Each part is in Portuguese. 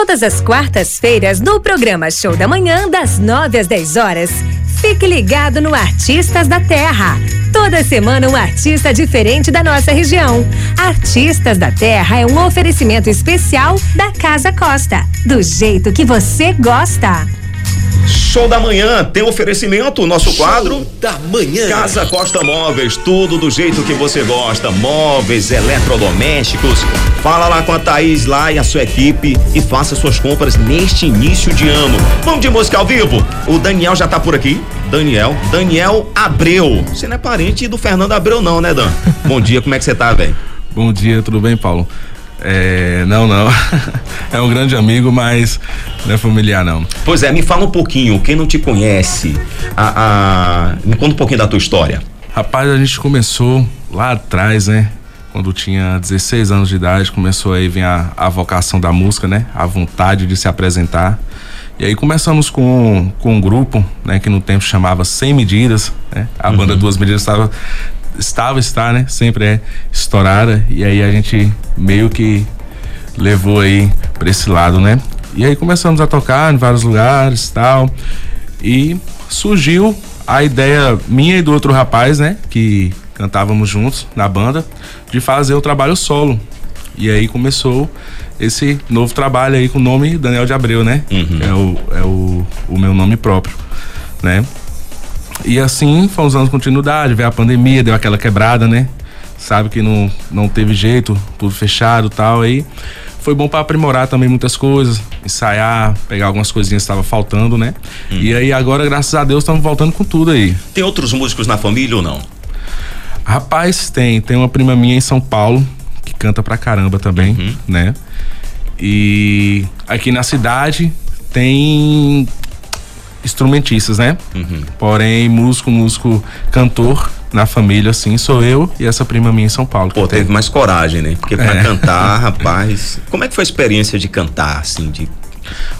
Todas as quartas-feiras no programa Show da Manhã, das 9 às 10 horas. Fique ligado no Artistas da Terra. Toda semana um artista diferente da nossa região. Artistas da Terra é um oferecimento especial da Casa Costa. Do jeito que você gosta. Show da manhã tem oferecimento, nosso Show quadro da manhã. Casa Costa Móveis, tudo do jeito que você gosta. Móveis, eletrodomésticos. Fala lá com a Thaís lá e a sua equipe e faça suas compras neste início de ano. Vamos de música ao vivo. O Daniel já tá por aqui. Daniel, Daniel Abreu. Você não é parente do Fernando Abreu não, né, Dan? Bom dia, como é que você tá, velho? Bom dia, tudo bem, Paulo? É, não, não. é um grande amigo, mas não é familiar, não. Pois é, me fala um pouquinho, quem não te conhece, a, a... me conta um pouquinho da tua história. Rapaz, a gente começou lá atrás, né? Quando tinha 16 anos de idade, começou aí vir a, a vocação da música, né? A vontade de se apresentar. E aí começamos com, com um grupo, né? Que no tempo chamava Sem Medidas, né? A uhum. banda Duas Medidas estava estava, está, né? Sempre é estourada. E aí a gente meio que levou aí para esse lado, né? E aí começamos a tocar em vários lugares tal. E surgiu a ideia minha e do outro rapaz, né? Que cantávamos juntos na banda, de fazer o trabalho solo. E aí começou esse novo trabalho aí com o nome Daniel de Abreu, né? Uhum. É, o, é o, o meu nome próprio, né? E assim fomos dando continuidade, veio a pandemia, deu aquela quebrada, né? Sabe que não, não teve jeito, tudo fechado tal. Aí foi bom para aprimorar também muitas coisas, ensaiar, pegar algumas coisinhas que estava faltando, né? Hum. E aí agora, graças a Deus, estamos voltando com tudo aí. Tem outros músicos na família ou não? Rapaz, tem. Tem uma prima minha em São Paulo que canta pra caramba também, uhum. né? E aqui na cidade tem instrumentistas, né? Uhum. Porém, músico, músico, cantor na família, assim, sou eu e essa prima minha em São Paulo. Pô, teve mais coragem, né? Porque pra é. cantar, rapaz. Como é que foi a experiência de cantar, assim, de.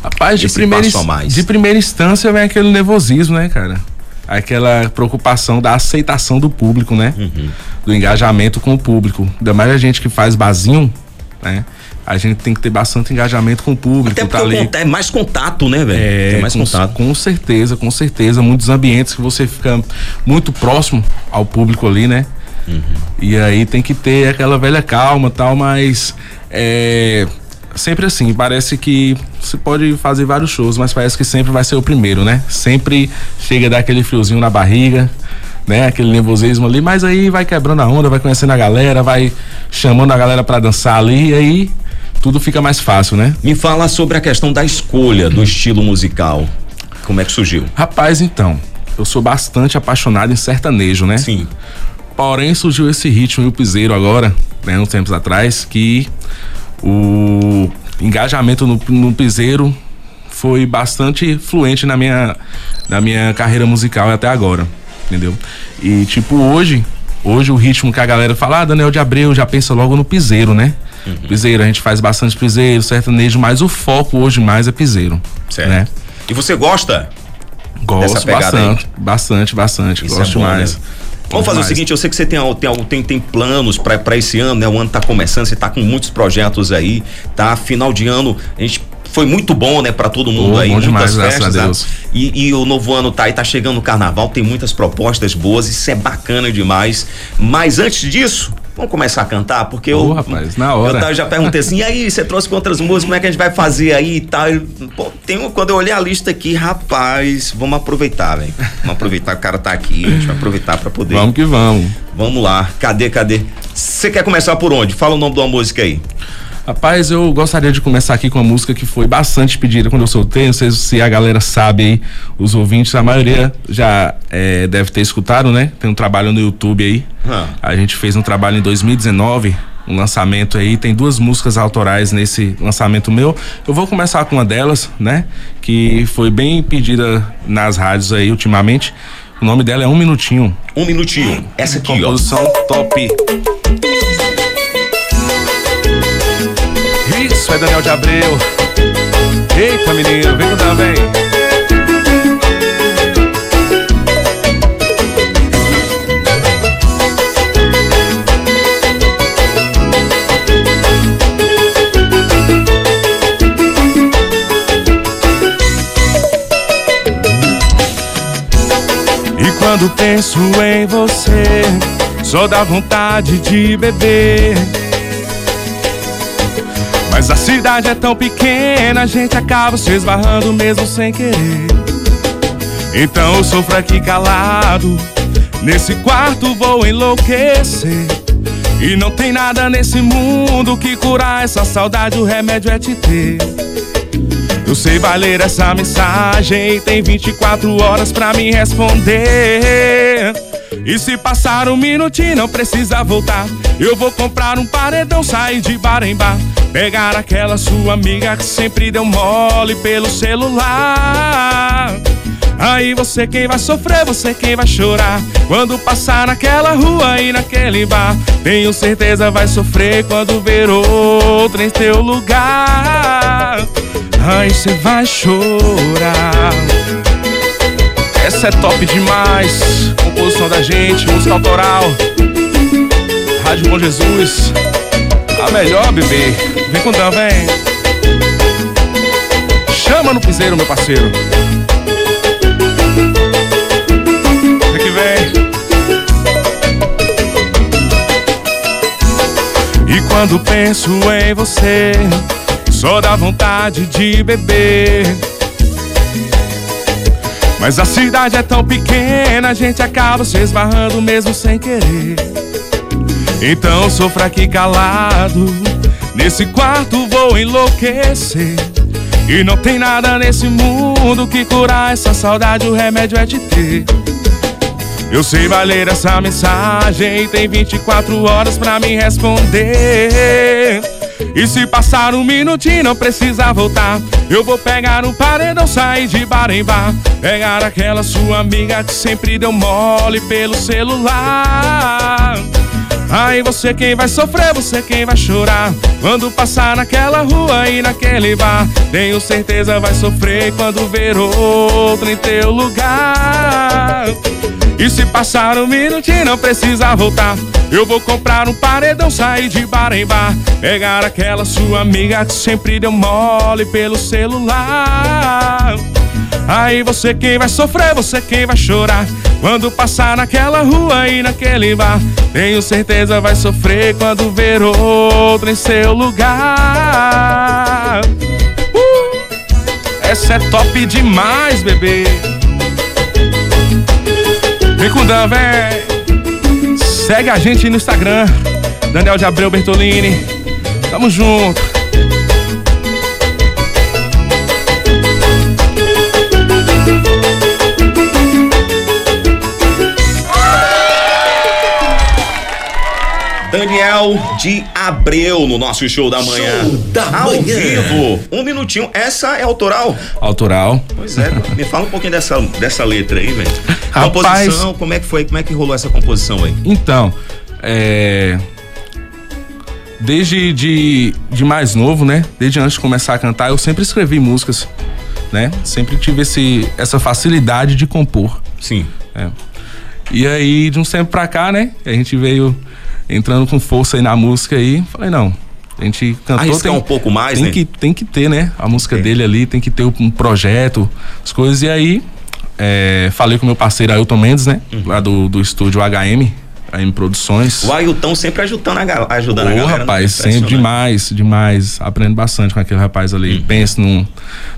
Rapaz, de primeira, de primeira instância vem aquele nervosismo, né, cara? Aquela preocupação da aceitação do público, né? Uhum. Do engajamento com o público. Ainda mais a gente que faz basinho, né? A gente tem que ter bastante engajamento com o público. Até tá tá é mais contato, né, velho? É, mais com, contato. Com certeza, com certeza. Muitos ambientes que você fica muito próximo ao público ali, né? Uhum. E aí tem que ter aquela velha calma tal, mas é sempre assim, parece que você pode fazer vários shows, mas parece que sempre vai ser o primeiro, né? Sempre chega a dar aquele friozinho na barriga, né? Aquele nervosismo ali, mas aí vai quebrando a onda, vai conhecendo a galera, vai chamando a galera para dançar ali, e aí tudo fica mais fácil, né? Me fala sobre a questão da escolha do estilo musical. Como é que surgiu? Rapaz, então, eu sou bastante apaixonado em sertanejo, né? Sim. Porém, surgiu esse ritmo e o piseiro agora, né, uns tempos atrás, que o engajamento no, no piseiro foi bastante fluente na minha, na minha carreira musical até agora, entendeu? E tipo, hoje, hoje o ritmo que a galera fala, ah, Daniel de Abreu já pensa logo no piseiro, né? Uhum. Piseiro, a gente faz bastante piseiro, sertanejo, mas o foco hoje mais é piseiro. Certo. Né? E você gosta? Gosto bastante, aí? bastante, bastante. Isso gosto é bom, mais. Né? Vamos fazer o seguinte, eu sei que você tem, tem, tem, tem planos para esse ano, né? O ano tá começando, você tá com muitos projetos aí, tá? Final de ano, a gente foi muito bom, né, para todo mundo oh, aí, muitas demais, festas, né? e, e, o novo ano tá aí, tá chegando o carnaval, tem muitas propostas boas, isso é bacana demais. Mas antes disso, Vamos começar a cantar? Porque oh, eu. rapaz, na hora. Eu já perguntei assim, e aí, você trouxe outras músicas, como é que a gente vai fazer aí e tal? Pô, tem, quando eu olhei a lista aqui, rapaz, vamos aproveitar, velho. Vamos aproveitar que o cara tá aqui, a gente vai aproveitar para poder. Vamos que vamos. Vamos lá. Cadê, cadê? Você quer começar por onde? Fala o nome de uma música aí. Rapaz, eu gostaria de começar aqui com uma música que foi bastante pedida quando eu soltei. Não sei se a galera sabe aí, os ouvintes, a maioria já é, deve ter escutado, né? Tem um trabalho no YouTube aí. Ah. A gente fez um trabalho em 2019 um lançamento aí, tem duas músicas autorais nesse lançamento meu. Eu vou começar com uma delas, né? Que foi bem pedida nas rádios aí ultimamente. O nome dela é Um Minutinho. Um Minutinho. Essa aqui, Composição ó. top. isso aí, Daniel de Abreu. Eita, menino, vem com vem. E quando penso em você, só dá vontade de beber. Mas a cidade é tão pequena, a gente acaba se esbarrando mesmo sem querer. Então eu sofro aqui calado, nesse quarto vou enlouquecer. E não tem nada nesse mundo que curar essa saudade, o remédio é te ter. Eu sei vai ler essa mensagem, tem 24 horas pra me responder. E se passar um minutinho, não precisa voltar. Eu vou comprar um paredão, sair de bar em bar. Pegar aquela sua amiga que sempre deu mole pelo celular. Aí você quem vai sofrer, você quem vai chorar. Quando passar naquela rua e naquele bar. Tenho certeza vai sofrer quando ver outra em teu lugar. Aí você vai chorar. Essa é top demais. Composição da gente, música autoral. Rádio Bom Jesus. A melhor, bebê. Vem com Dan, vem. Chama no piseiro, meu parceiro. Vem que vem. E quando penso em você, só dá vontade de beber. Mas a cidade é tão pequena, a gente acaba se esbarrando mesmo sem querer. Então sofra aqui calado, nesse quarto vou enlouquecer. E não tem nada nesse mundo que curar essa saudade, o remédio é te ter. Eu sei vai ler essa mensagem, tem 24 horas pra me responder. E se passar um minutinho, não precisa voltar. Eu vou pegar um paredão, sair de bar em bar. Pegar aquela sua amiga que sempre deu mole pelo celular. Aí você quem vai sofrer, você quem vai chorar. Quando passar naquela rua e naquele bar. Tenho certeza vai sofrer quando ver outro em teu lugar. E se passar um minutinho, não precisa voltar. Eu vou comprar um paredão, sair de bar em bar. Pegar aquela sua amiga que sempre deu mole pelo celular. Aí você quem vai sofrer, você quem vai chorar. Quando passar naquela rua e naquele bar. Tenho certeza vai sofrer quando ver outro em seu lugar. Uh! Essa é top demais, bebê. Vem com Dan, vem. Segue a gente no Instagram. Daniel de Abreu Bertolini. Tamo junto. Daniel de Abreu no nosso show da manhã. Show da Ao manhã. vivo. Um minutinho. Essa é autoral? Autoral. Pois é. Me fala um pouquinho dessa, dessa letra aí, velho. Composição, como é que foi? Como é que rolou essa composição aí? Então, é. Desde de, de mais novo, né? Desde antes de começar a cantar, eu sempre escrevi músicas, né? Sempre tive esse, essa facilidade de compor. Sim. É. E aí, de um tempo pra cá, né? A gente veio entrando com força aí na música aí. Falei, não. A gente cantou. Arriscar um pouco mais, tem né? Que, tem que ter, né? A música Tem. dele ali, tem que ter um projeto, as coisas. E aí, é, falei com meu parceiro Ailton Mendes, né? Lá do, do estúdio HM, AM Produções. O Ailton sempre ajudando a, ga- ajudando a galera. né? rapaz, sempre demais, demais. Aprendo bastante com aquele rapaz ali. Pense num,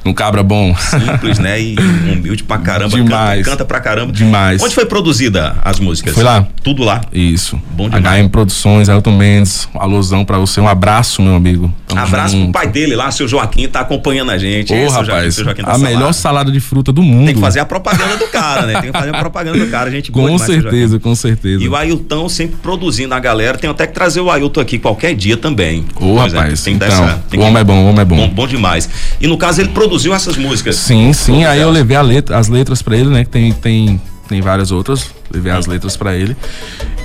num cabra bom. Simples, né? E humilde pra caramba. Demais. Canta, canta pra caramba. Demais. Onde foi produzida as músicas? Foi lá. Tudo lá. Isso. Bom demais. HM Produções, Elton Mendes, um alusão pra você. Um abraço, meu amigo. Tamo Abraço pro junto. pai dele lá, seu Joaquim, tá acompanhando a gente. Ô, Esse, seu Joaquim, rapaz, seu Joaquim da a Salada. melhor salada de fruta do mundo. Tem que fazer a propaganda do cara, né? Tem que fazer a propaganda do cara. A gente Com certeza, com certeza. E o Ailton sempre produzindo a galera. Tem até que trazer o Ailton aqui qualquer dia também. Ô, é, rapaz, tem então, essa- o que- homem é bom, o homem é bom. Bom, bom demais. E no caso, ele produziu essas músicas. Sim, sim. Aí eu levei letra- as letras pra ele, né? Que tem, tem, tem várias outras. Levei as letras pra ele.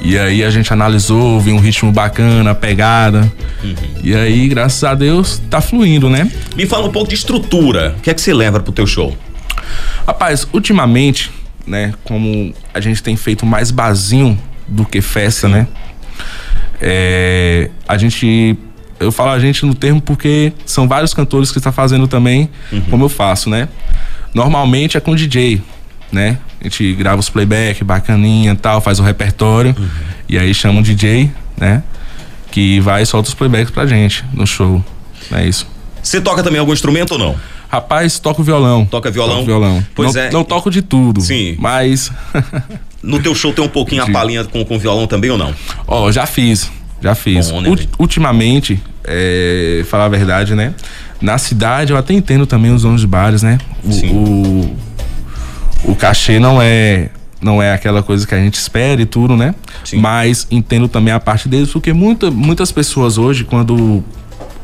E aí a gente analisou, viu um ritmo bacana, pegada. Uhum. E aí, graças a Deus, tá fluindo, né? Me fala um pouco de estrutura. O que é que você leva pro teu show? Rapaz, ultimamente, né, como a gente tem feito mais barzinho do que festa, né? É, a gente. Eu falo a gente no termo porque são vários cantores que estão fazendo também, como eu faço, né? Normalmente é com DJ, né? gente grava os playback, bacaninha tal, faz o repertório. Uhum. E aí chama um DJ, né? Que vai e solta os playbacks pra gente no show. É isso. Você toca também algum instrumento ou não? Rapaz, toco violão. Toca violão? Toco violão. Pois não, é. Não toco de tudo. Sim. Mas. no teu show tem um pouquinho a palhinha com, com violão também ou não? Ó, oh, já fiz. Já fiz. Bom, né, ultimamente, é, falar a verdade, né? Na cidade eu até entendo também os donos de bares, né? O, Sim. o, o cachê não é não é aquela coisa que a gente espera e tudo, né? Sim. Mas entendo também a parte deles, porque muita, muitas pessoas hoje, quando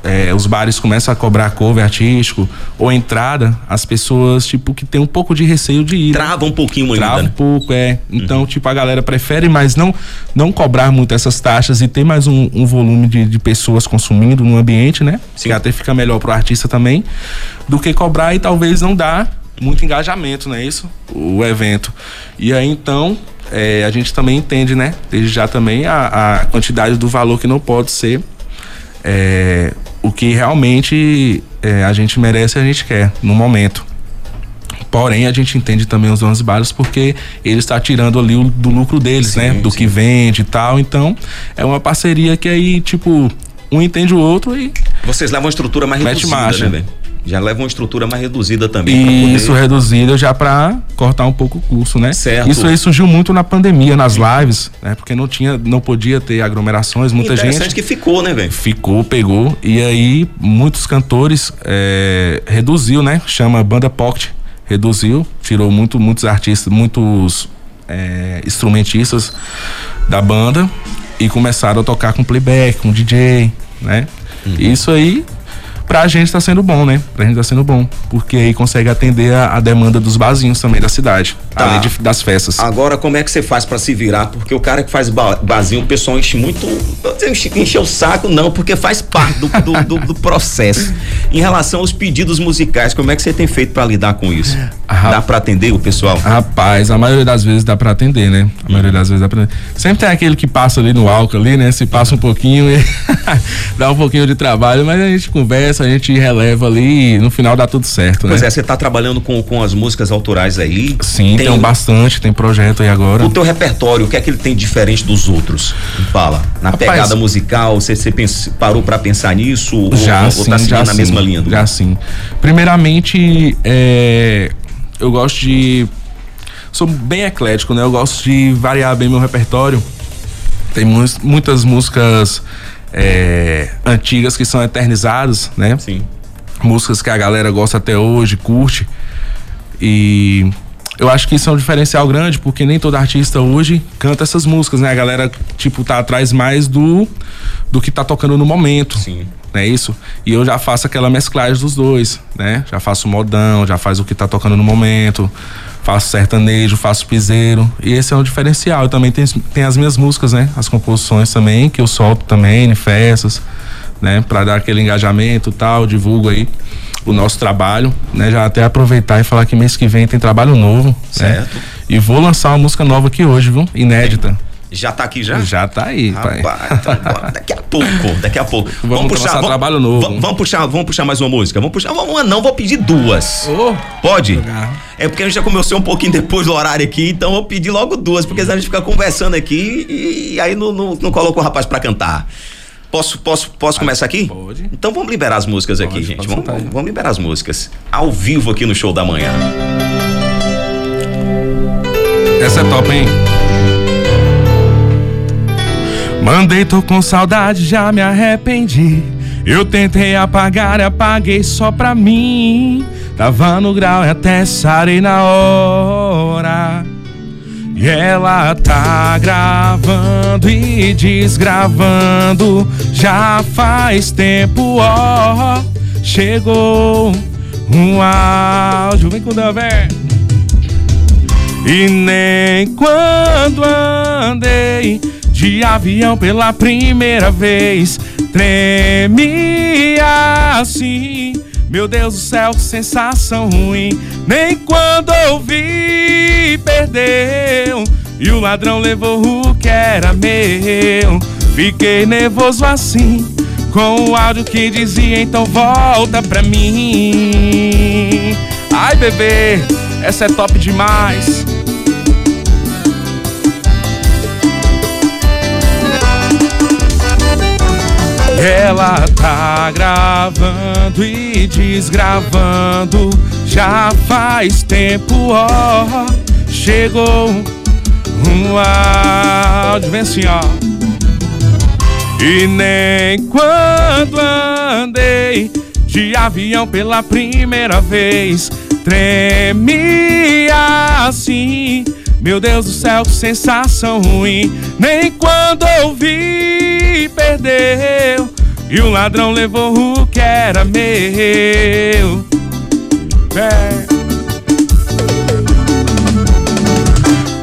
é, os bares começam a cobrar cover artístico ou entrada, as pessoas, tipo, que tem um pouco de receio de ir. Trava um pouquinho ainda. Trava né? um pouco, é. Então, uhum. tipo, a galera prefere, mas não, não cobrar muito essas taxas e ter mais um, um volume de, de, pessoas consumindo no ambiente, né? Sim. Que até fica melhor pro artista também, do que cobrar e talvez não dar muito engajamento, não é isso? O evento. E aí, então, é, a gente também entende, né? Desde já também a, a quantidade do valor que não pode ser é, o que realmente é, a gente merece e a gente quer no momento. Porém, a gente entende também os donos de bares porque ele está tirando ali o, do lucro deles, sim, né? Do sim. que vende e tal. Então, é uma parceria que aí, tipo, um entende o outro e. Vocês levam uma estrutura mais reduzida, marcha. né, velho? Já leva uma estrutura mais reduzida também. Isso poder... reduzida já para cortar um pouco o custo, né? Certo. Isso aí surgiu muito na pandemia, nas lives, né? Porque não tinha, não podia ter aglomerações, muita Interessante gente. que ficou, né, velho? Ficou, pegou. E aí, muitos cantores é, reduziu, né? Chama banda pocket. Reduziu, tirou muito, muitos artistas, muitos é, instrumentistas da banda e começaram a tocar com playback, com DJ, né? Uhum. Isso aí pra gente tá sendo bom, né? Pra gente tá sendo bom. Porque aí consegue atender a, a demanda dos barzinhos também da cidade. Tá. Além de, das festas. Agora, como é que você faz para se virar? Porque o cara que faz ba barzinho, o pessoal enche muito. Enche, o saco, não, porque faz parte do, do, do, do, processo. Em relação aos pedidos musicais, como é que você tem feito para lidar com isso? Ah, dá para atender o pessoal? Rapaz, a maioria das vezes dá para atender, né? A maioria das vezes dá pra atender. Sempre tem aquele que passa ali no álcool ali, né? Se passa um pouquinho e dá um pouquinho de trabalho, mas a gente conversa, a gente releva ali e no final dá tudo certo, Pois né? é, você tá trabalhando com, com as músicas autorais aí? Sim, tem, um bastante, tem projeto aí agora. O teu repertório, o que é que ele tem diferente dos outros? Fala. Na Rapaz, pegada musical, você, você parou para pensar nisso? Já ou, sim, ou tá seguindo já na sim, mesma linha? Do... Já sim. Primeiramente, é, eu gosto de... Sou bem eclético, né? Eu gosto de variar bem meu repertório. Tem mu muitas músicas é, antigas que são eternizadas, né? Sim. Músicas que a galera gosta até hoje, curte. E eu acho que isso é um diferencial grande, porque nem todo artista hoje canta essas músicas, né? A galera, tipo, tá atrás mais do, do que tá tocando no momento. Sim. Não é isso? E eu já faço aquela mesclagem dos dois, né? Já faço modão, já faz o que tá tocando no momento, faço sertanejo, faço piseiro. E esse é um diferencial. Eu também tenho, tenho as minhas músicas, né? As composições também, que eu solto também em festas, né? Pra dar aquele engajamento e tal, divulgo aí o nosso trabalho, né? Já até aproveitar e falar que mês que vem tem trabalho novo, Certo. né? E vou lançar uma música nova aqui hoje, viu? Inédita. Já tá aqui já? Já tá aí, pai. Rapaz, então bora, daqui a pouco, daqui a pouco. Vamos começar trabalho novo. Vamos, vamos puxar, vamos puxar mais uma música. Vamos puxar, vamos, uma não, vou pedir duas. Oh, Pode? É porque a gente já começou um pouquinho depois do horário aqui, então eu vou pedir logo duas, porque senão a gente fica conversando aqui e, e aí não, não, não coloca o rapaz pra cantar. Posso, posso, posso começar aqui? pode. Então vamos liberar as músicas aqui, Pode, gente. pode Vamos, aí. vamos liberar as músicas. Ao vivo aqui no show da manhã. Essa é top, hein? Mandei, tô com saudade, já me arrependi. Eu tentei apagar apaguei só pra mim. Tava no grau e até sarei na hora. E ela tá gravando e desgravando. Já faz tempo, ó. Chegou um áudio. Vem com o. E nem quando andei de avião pela primeira vez treme assim. Meu Deus do céu, que sensação ruim. Nem quando ouvi, perdeu. E o ladrão levou o que era meu. Fiquei nervoso assim, com o áudio que dizia: então volta pra mim. Ai, bebê, essa é top demais. Ela tá gravando e desgravando já faz tempo, ó. Chegou um áudio, vem assim, ó. E nem quando andei de avião pela primeira vez, tremia assim. Meu Deus do céu, que sensação ruim. Nem quando ouvi, perdeu. E o ladrão levou o que era meu. É.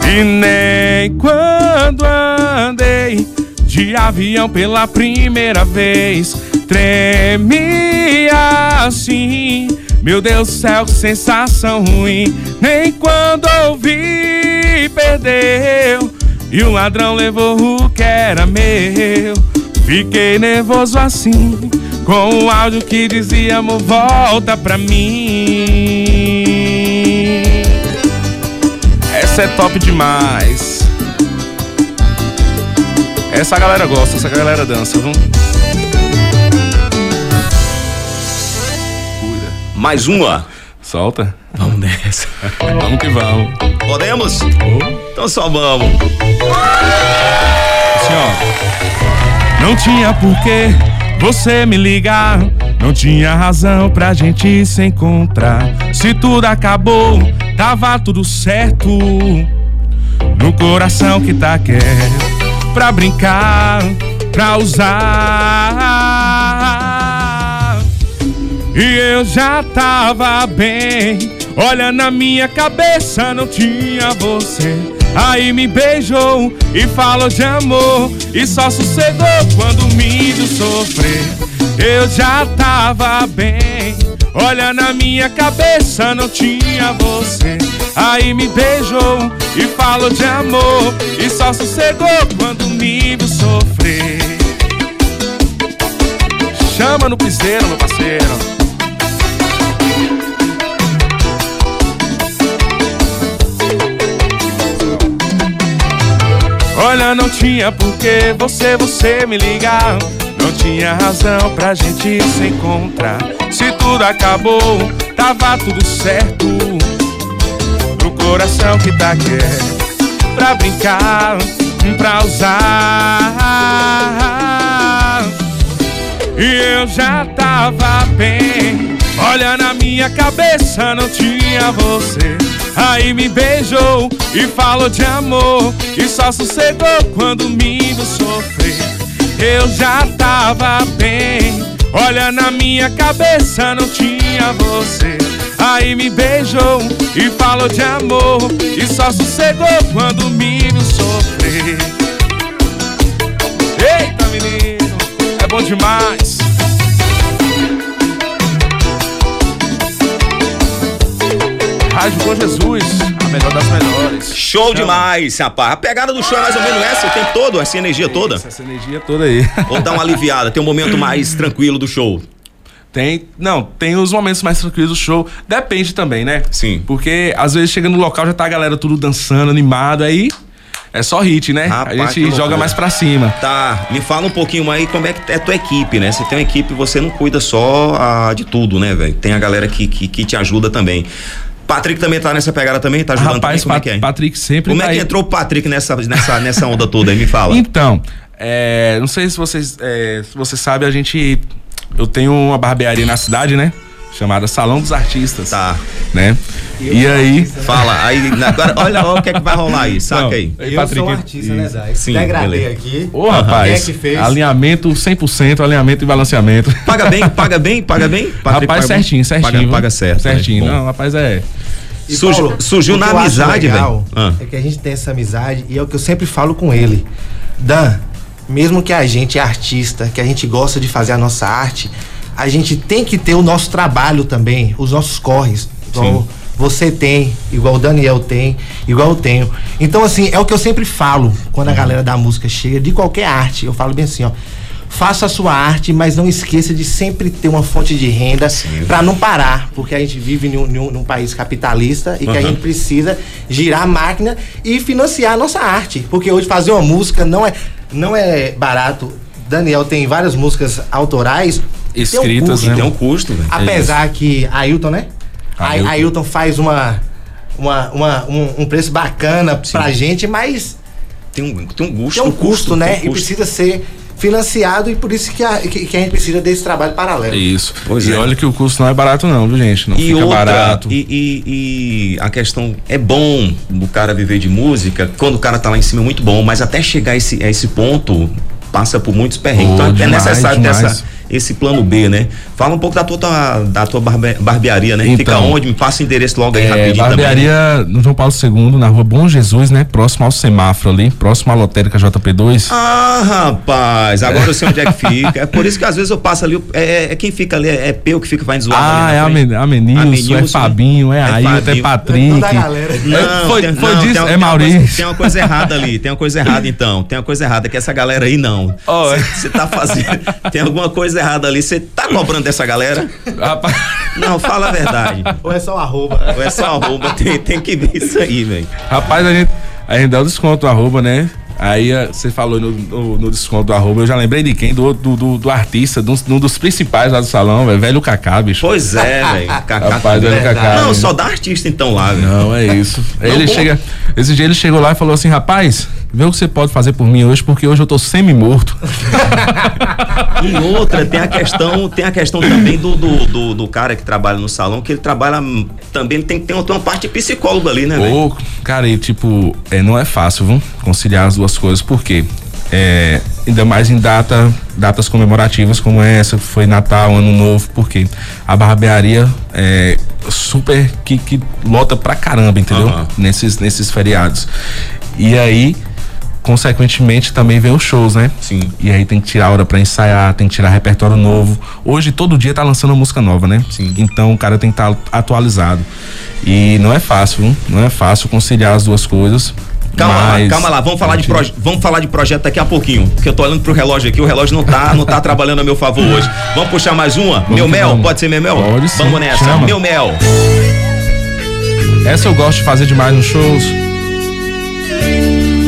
E nem quando andei de avião pela primeira vez, tremia assim. Meu Deus do céu, que sensação ruim. Nem quando ouvi, perdeu. E o ladrão levou o que era meu. Fiquei nervoso assim, com o áudio que dizia: amor, volta pra mim. Essa é top demais. Essa galera gosta, essa galera dança, viu? Mais uma. Solta. Vamos nessa. vamos que vamos. Podemos? Oh. Então só vamos. Assim, ó. Não tinha porquê você me ligar. Não tinha razão pra gente se encontrar. Se tudo acabou, tava tudo certo. No coração que tá quieto. Pra brincar, pra usar e eu já tava bem. Olha na minha cabeça, não tinha você. Aí me beijou e falou de amor. E só sossegou quando me viu sofrer. Eu já tava bem. Olha na minha cabeça, não tinha você. Aí me beijou e falou de amor. E só sossegou quando me viu sofrer. Chama no piseiro, meu parceiro. Olha, não tinha porquê você, você me ligar. Não tinha razão pra gente se encontrar. Se tudo acabou, tava tudo certo. Pro coração que tá quieto. Pra brincar, pra usar. E eu já tava bem. Olha na minha cabeça, não tinha você. Aí me beijou e falou de amor E só sossegou quando me viu sofrer Eu já tava bem. Olha na minha cabeça não tinha você. Aí me beijou e falou de amor E só sossegou quando me viu sofrer Eita menino, é bom demais Rádio com Jesus, a melhor das melhores. Show Chama. demais, rapaz. A pegada do show é mais ou menos essa o tempo todo, essa energia toda? Essa energia toda aí. Ou dá uma aliviada, tem um momento mais tranquilo do show. Tem, não, tem os momentos mais tranquilos do show. Depende também, né? Sim. Porque às vezes chega no local já tá a galera tudo dançando, animado, aí é só hit, né? Rapaz, a gente joga mais pra cima. Tá, me fala um pouquinho aí como é que é tua equipe, né? Você tem uma equipe, você não cuida só ah, de tudo, né, velho? Tem a galera que, que, que te ajuda também. Patrick também tá nessa pegada também? Tá ajudando Rapaz, também? Como é que é? Patrick sempre Como tá é que aí. entrou o Patrick nessa, nessa, nessa onda toda aí? Me fala. Então, é, não sei se vocês, é, se você sabe, a gente. Eu tenho uma barbearia na cidade, né? Chamada Salão dos Artistas. Tá. Né? E, e aí. Fala, aí, agora, olha o que é que vai rolar aí, saca não, aí. Eu Patrick, sou um artista, né, Zé? Sim, Degradei aqui. Ô, rapaz. Quem é que fez? Alinhamento 100%, alinhamento e balanceamento. Paga bem, paga bem, paga bem? Patrick, rapaz, paga certinho, certinho. Paga, paga certo. Certinho. Né? Não, rapaz, é. E, Paulo, surgiu na amizade, velho. Ah. É que a gente tem essa amizade e é o que eu sempre falo com ele. Dan, mesmo que a gente é artista, que a gente gosta de fazer a nossa arte, a gente tem que ter o nosso trabalho também, os nossos corres. Igual Sim. você tem, igual o Daniel tem, igual eu tenho. Então, assim, é o que eu sempre falo quando a galera da música chega, de qualquer arte. Eu falo bem assim, ó faça a sua arte, mas não esqueça de sempre ter uma fonte de renda para não parar, porque a gente vive num, num, num país capitalista e uhum. que a gente precisa girar a máquina e financiar a nossa arte, porque hoje fazer uma música não é não é barato Daniel tem várias músicas autorais. Escritas, tem um né? Tem um custo, velho. Apesar é que Ailton, né? Ailton. Ailton faz uma, uma, uma um, um, preço bacana Sim. pra gente, mas. Tem um, tem um custo. Tem um custo, né? Um custo. E precisa ser financiado e por isso que a, que, que a gente precisa desse trabalho paralelo. Isso. Pois e é. olha que o custo não é barato não, viu gente? Não e fica outra, barato. E, e, e, a questão é bom o cara viver de música, quando o cara tá lá em cima é muito bom, mas até chegar a esse, a esse ponto passa por muitos perrengues. Oh, então demais, é necessário demais. ter essa esse plano B, né? Fala um pouco da tua, da tua barbe, barbearia, né? Então, Fica onde? Me passa o endereço logo aí é, rapidinho barbearia também. no João Paulo II, na rua Bom Jesus, né? Próximo ao semáforo ali, próximo à lotérica JP2. Ah, rapaz, agora eu sei onde é que fica. É por isso que às vezes eu passo ali, é, é, é quem fica ali, é, é Peu que fica vai zoar Ah, é a, Men, a Menilson, é Fabinho, é, é Ailton, é Patrick. Não, foi, tem, foi não, disso, tem, é Maurício. Tem uma coisa errada ali, tem uma coisa errada então, tem uma coisa errada que essa galera aí não. Você oh, tá fazendo, tem alguma coisa errada ali. Você tá cobrando dessa galera? Rapaz. Não, fala a verdade. Ou é só arroba? Ou é só arroba. Tem, tem que ver isso aí, velho. Rapaz, a gente, a gente dá o desconto arroba, né? Aí eh, você falou no, no, no, desconto do arroba, eu já lembrei de quem? Do, do, do, do artista, de um, dos principais lá do salão, velho, velho Cacá, bicho. Pois é, velho. Rapaz, velho Cacá. Não, só dá artista então lá, velho. Não, é isso. Não, ele bom. chega, esse dia ele chegou lá e falou assim, rapaz, vê o que você pode fazer por mim hoje, porque hoje eu tô semi-morto. e outra, tem a questão, tem a questão também do, do, do, do, cara que trabalha no salão, que ele trabalha também, tem, tem, tem uma parte psicóloga ali, né, velho? Cara, e tipo, é, não é fácil, viu? Conciliar as duas duas coisas, por quê? É, ainda mais em data, datas comemorativas como essa, foi Natal, Ano Novo, porque a barbearia é super que, que lota pra caramba, entendeu? Uhum. Nesses, nesses feriados. E aí, consequentemente, também vem os shows, né? Sim. E aí tem que tirar hora para ensaiar, tem que tirar repertório novo. Hoje, todo dia tá lançando uma música nova, né? Sim. Então o cara tem que estar tá atualizado. E não é fácil, não é fácil conciliar as duas coisas. Calma Mas... lá, calma lá, vamos falar, de proje vamos falar de projeto daqui a pouquinho, porque eu tô olhando pro relógio aqui, o relógio não tá, não tá trabalhando a meu favor hoje. Vamos puxar mais uma? Vamos meu mel, vamos. pode ser meu mel? Pode sim. Vamos nessa, Chama. meu mel. Essa eu gosto de fazer demais nos shows.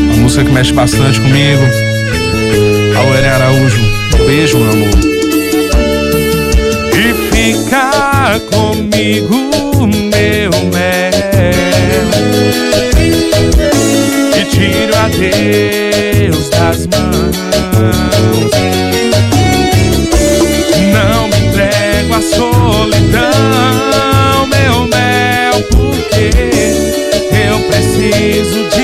Uma música que mexe bastante comigo. Eren Araújo. Beijo, meu amor. E ficar comigo, tiro a Deus das mãos. Não me entrego à solidão, meu mel, porque eu preciso de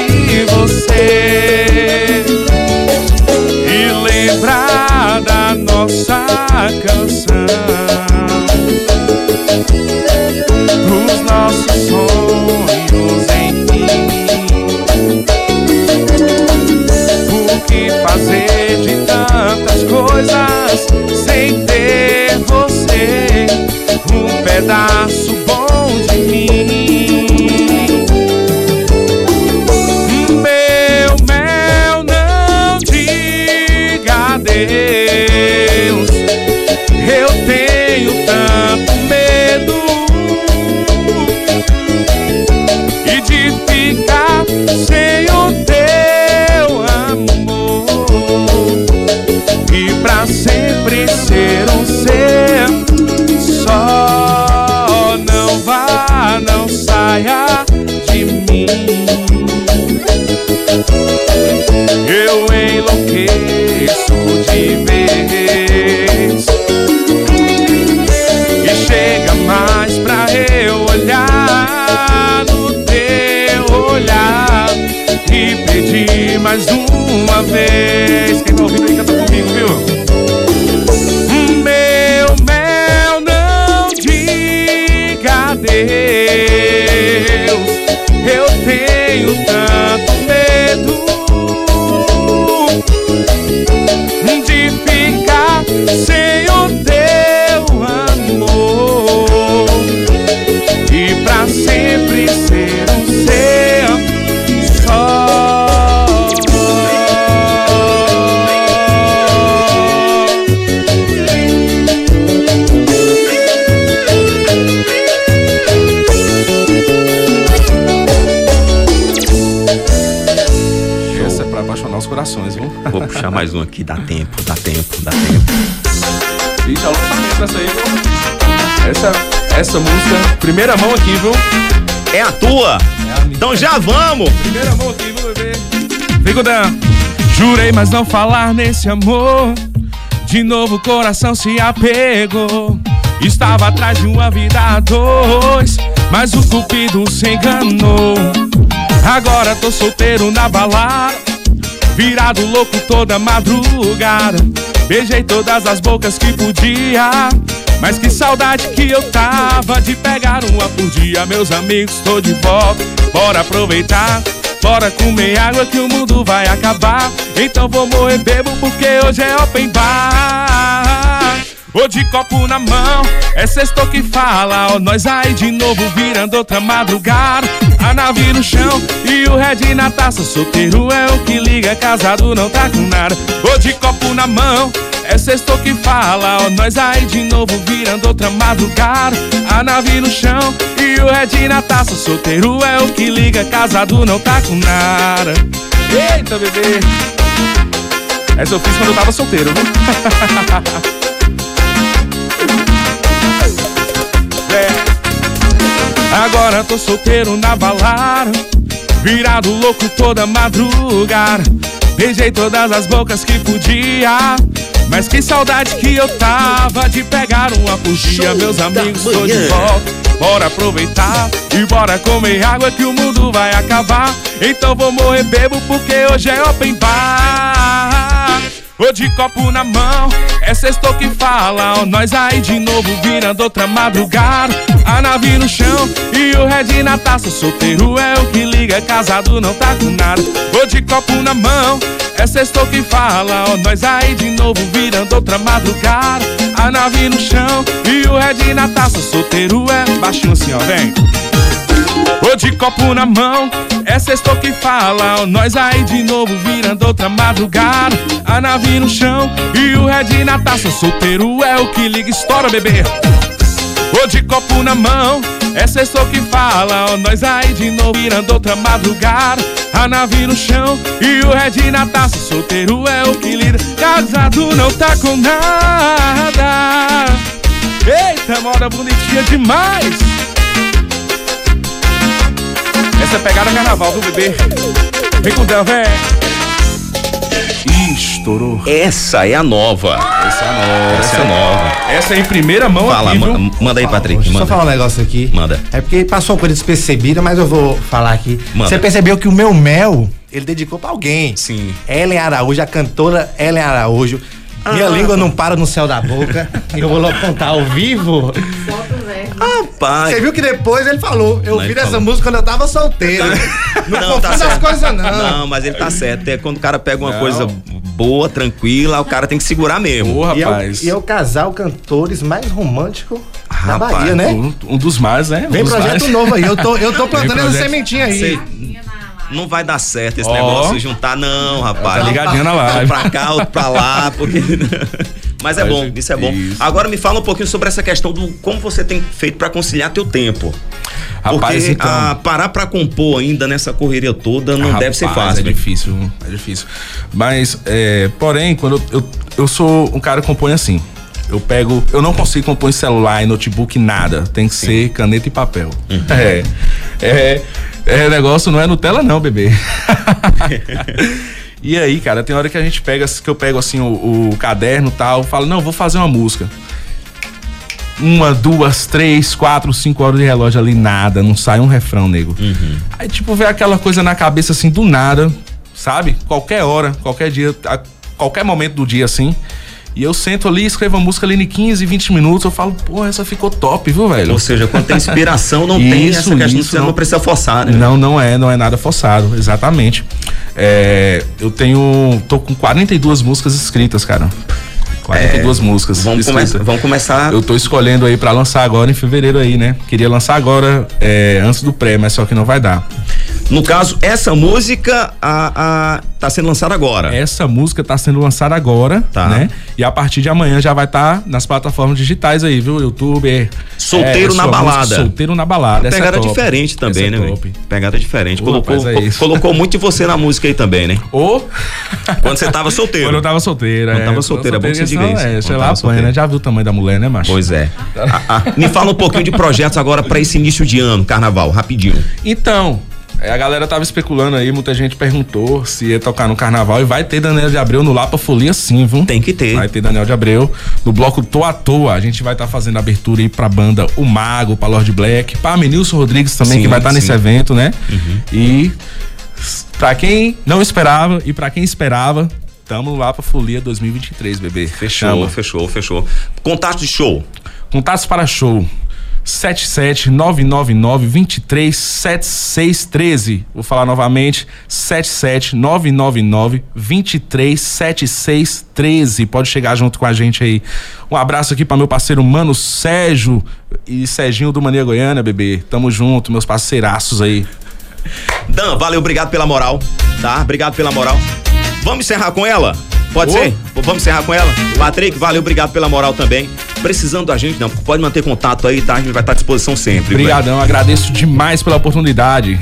diga Essa, música, primeira mão aqui, viu? É a tua? É a minha. Então já vamos! Primeira mão aqui, viu, bebê? Vem com Jurei, mas não falar nesse amor. De novo o coração se apegou. Estava atrás de uma vida a dois, mas o cupido se enganou. Agora tô solteiro na balada, virado louco toda madrugada. Beijei todas as bocas que podia, mas que saudade que eu tava de pegar uma por dia. Meus amigos, tô de volta, bora aproveitar. Bora comer água que o mundo vai acabar. Então vou morrer bebo porque hoje é open bar. Ou de copo na mão, é sexto que fala. Ó, nós aí de novo virando outra madrugada. A nave no chão e o red na taça. Solteiro é o que liga, casado não tá com nada. Ou de copo na mão, é sexto que fala, ó, nós aí de novo virando outra madrugada. A nave no chão e o red na taça. Solteiro é o que liga, casado não tá com nada. Eita, bebê! Essa eu fiz quando eu tava solteiro, viu? Agora tô solteiro na balada, virado louco toda madrugada. Beijei todas as bocas que podia. Mas que saudade que eu tava de pegar uma por dia. Meus amigos, tô de volta. Bora aproveitar e bora comer água que o mundo vai acabar. Então vou morrer bebo porque hoje é open bar. Ou de copo na mão, é sexto que fala. Ó, nós aí de novo virando outra madrugada. A nave no chão e o red na taça. Solteiro é o que liga, casado não tá com nada. Ou de copo na mão, é sexto que fala. Ó, nós aí de novo virando outra madrugada. A nave no chão e o red na taça. Solteiro é baixinho assim, ó, vem. Ou de copo na mão, é sexto que fala. Ó, nós aí de novo virando outra madrugada. A nave no chão e o red na taça. Solteiro é o que liga, estoura, bebê. Ou de copo na mão, é sexto que fala. Ó, nós aí de novo virando outra madrugada. A nave no chão e o red na taça. Solteiro é o que lida, casado não tá com nada. Eita, moda bonitinha demais. Essa é pegada carnaval, viu, bebê? Vem com o Dan, vem. estourou. Essa é a nova. Essa é a nova. Essa é a nova. Essa é em primeira mão Fala, aqui, ma manda aí, Patrick. Deixa eu só falar um negócio aqui. Manda. É porque passou uma coisa despercebida, mas eu vou falar aqui. Manda. Você percebeu que o meu mel, ele dedicou pra alguém. Sim. Ellen Araújo, a cantora Ellen Araújo. Minha ah. língua não para no céu da boca. eu vou logo contar ao vivo. Rapaz. Você viu que depois ele falou. Eu ouvi essa música quando eu tava solteiro. Não, não tá as coisas, não. Não, mas ele tá certo. É quando o cara pega uma não. coisa boa, tranquila, o cara tem que segurar mesmo. Boa, rapaz. E é, o, e é o casal cantores mais romântico rapaz, da Bahia, né? Um, um dos mais, né? Um Vem projeto mais. novo aí. Eu tô, eu tô plantando essa sementinha aí. Sei não vai dar certo esse oh. negócio juntar, não, rapaz. Tá ligadinha na live. Um pra cá, outro pra lá, porque. Mas é bom, isso é bom. Isso. Agora me fala um pouquinho sobre essa questão do como você tem feito para conciliar teu tempo. Rapaz, Porque então, a, parar para compor ainda nessa correria toda não rapaz, deve ser fácil. É véio. difícil, é difícil. Mas, é, porém, quando eu, eu, eu sou um cara que compõe assim. Eu pego, eu não consigo compor em celular, em notebook, nada. Tem que Sim. ser caneta e papel. Uhum. É, é, é, negócio não é Nutella não, bebê. e aí, cara, tem hora que a gente pega, que eu pego assim o, o caderno e tal, falo, não, vou fazer uma música. Uma, duas, três, quatro, cinco horas de relógio ali, nada, não sai um refrão, nego. Uhum. Aí, tipo, vê aquela coisa na cabeça assim, do nada, sabe? Qualquer hora, qualquer dia, a qualquer momento do dia assim. E eu sento ali, escrevo a música ali em 15, 20 minutos, eu falo, pô, essa ficou top, viu, velho? Ou seja, quando tem inspiração, não isso, tem essa questão, isso, você não, não precisa forçar, né? Não, não é, não é nada forçado, exatamente. É, eu tenho, tô com 42 músicas escritas, cara. 42 é, músicas. Vamos, come vamos começar. Eu tô escolhendo aí para lançar agora em fevereiro aí, né? Queria lançar agora, é, antes do pré, mas só que não vai dar. No caso, essa música a, a, tá sendo lançada agora. Essa música tá sendo lançada agora, tá. né? E a partir de amanhã já vai estar tá nas plataformas digitais aí, viu? YouTube. Solteiro é, na balada. Música, solteiro na balada. Essa pegada é diferente também, Essa né, é Pegada diferente. colocou, é colocou muito de você na música aí também, né? Ou quando você tava solteiro. Quando eu tava solteira. Quando é, tava solteira, é bom que você diga isso. É, sei lá, apanha, né? Já viu o tamanho da mulher, né, macho? Pois é. ah, ah, me fala um pouquinho de projetos agora para esse início de ano, carnaval, rapidinho. Então, é, a galera tava especulando aí, muita gente perguntou se ia tocar no carnaval e vai ter Daniel de Abreu no Lapa Folia sim, viu? Tem que ter. Vai ter Daniel de Abreu. No bloco Tô à Toa, a gente vai estar tá fazendo abertura aí pra banda O Mago, pra Lord Black, pra Menilson Rodrigues também, sim, que vai estar tá nesse evento, né? Uhum. E pra quem não esperava e pra quem esperava, Tamo lá pra Folia 2023, bebê. Fechou, Tamo. fechou, fechou. Contato de show. Contatos para show. 77999237613. Vou falar novamente, 77999237613. Pode chegar junto com a gente aí. Um abraço aqui para meu parceiro Mano Sérgio e Serginho do Mania Goiânia, bebê. Tamo junto, meus parceiraços aí. Dan, valeu, obrigado pela moral, tá? Obrigado pela moral. Vamos encerrar com ela? Pode oh. ser? Vamos encerrar com ela? Patrick, valeu, obrigado pela moral também. Precisando da gente, não, pode manter contato aí, tá? A gente vai estar à disposição sempre. Obrigadão, agradeço demais pela oportunidade.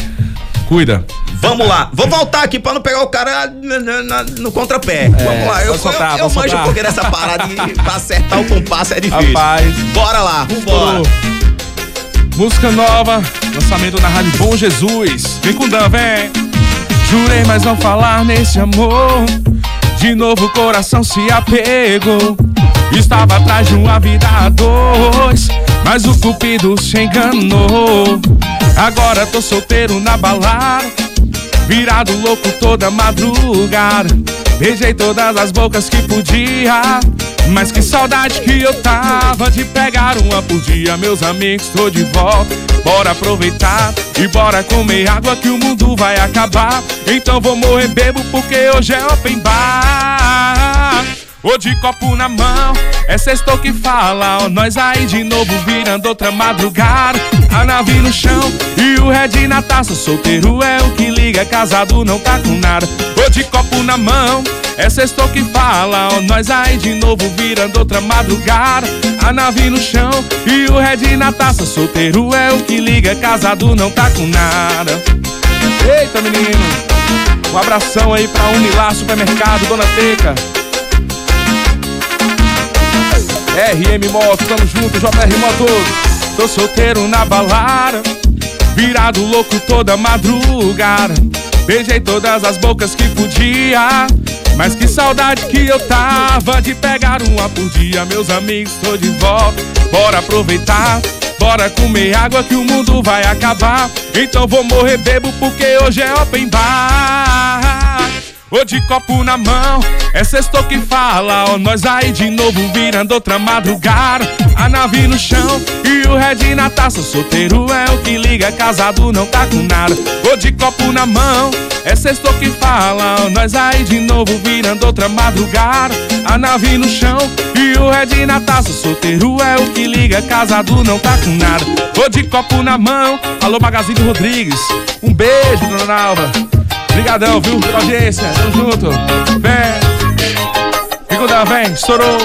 Cuida. Vamos lá, vou voltar aqui pra não pegar o cara no, no contrapé. É, Vamos lá, eu, soltar, eu, eu manjo um pouquinho dessa parada e pra acertar o compasso é difícil. Rapaz. Bora lá, vambora. Música nova, lançamento na Rádio Bom Jesus. Vem com Dan, vem. Jurei, mas não falar nesse amor. De novo o coração se apegou. Estava atrás de uma vida a dois, mas o cupido se enganou. Agora tô solteiro na balada, virado louco toda madrugada. Beijei todas as bocas que podia, mas que saudade que eu tava de pegar uma por dia. Meus amigos, tô de volta, bora aproveitar e bora comer água que o mundo vai acabar. Então vou morrer bebo porque hoje é open bar. Ou de copo na mão, é sextou que fala Ó, nós aí de novo virando outra madrugada. A nave no chão e o red na taça. Solteiro é o que liga, casado não tá com nada. Ou de copo na mão, é sextou que fala Ó, nós aí de novo virando outra madrugada. A nave no chão e o red na taça. Solteiro é o que liga, casado não tá com nada. Eita menino, um abração aí pra Unilar Supermercado, Dona Teca RM Moto, tamo junto, JR Motos. Tô solteiro na balada, virado louco toda madrugada. Beijei todas as bocas que podia. Mas que saudade que eu tava de pegar uma por dia. Meus amigos, tô de volta, bora aproveitar. Bora comer água que o mundo vai acabar. Então vou morrer bebo porque hoje é open bar. Ou de copo na mão, é sexto que fala Ó, nós aí de novo virando outra madrugada. A nave no chão e o red na taça. Solteiro é o que liga, casado não tá com nada. Ou de copo na mão, é sexto que fala Ó, nós aí de novo virando outra madrugada. A nave no chão e o red na taça. Solteiro é o que liga, casado não tá com nada. Ou de copo na mão, alô Magazine Rodrigues. Um beijo, dona Nalva Obrigadão, viu? Pela audiência. Tamo junto. Vem. Figura, vem. Estourou.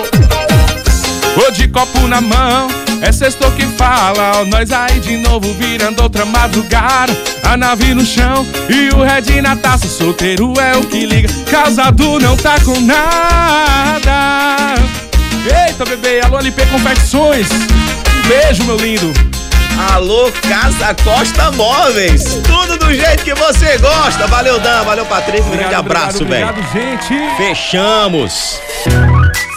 Ô de copo na mão. É sexto que fala, ó, nós aí de novo virando outra madrugada. A nave no chão e o red na taça. Solteiro é o que liga, casado não tá com nada. Eita, bebê, alô LP Confecções. Um beijo, meu lindo. Alô, Casa Costa Móveis. Tudo do jeito que você gosta. Valeu, Dan. Valeu, Patrick. Um grande abraço, velho. Obrigado, gente. Fechamos.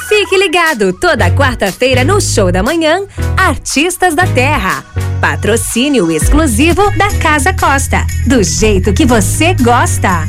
Fique ligado toda quarta-feira no Show da Manhã, Artistas da Terra. Patrocínio exclusivo da Casa Costa. Do jeito que você gosta.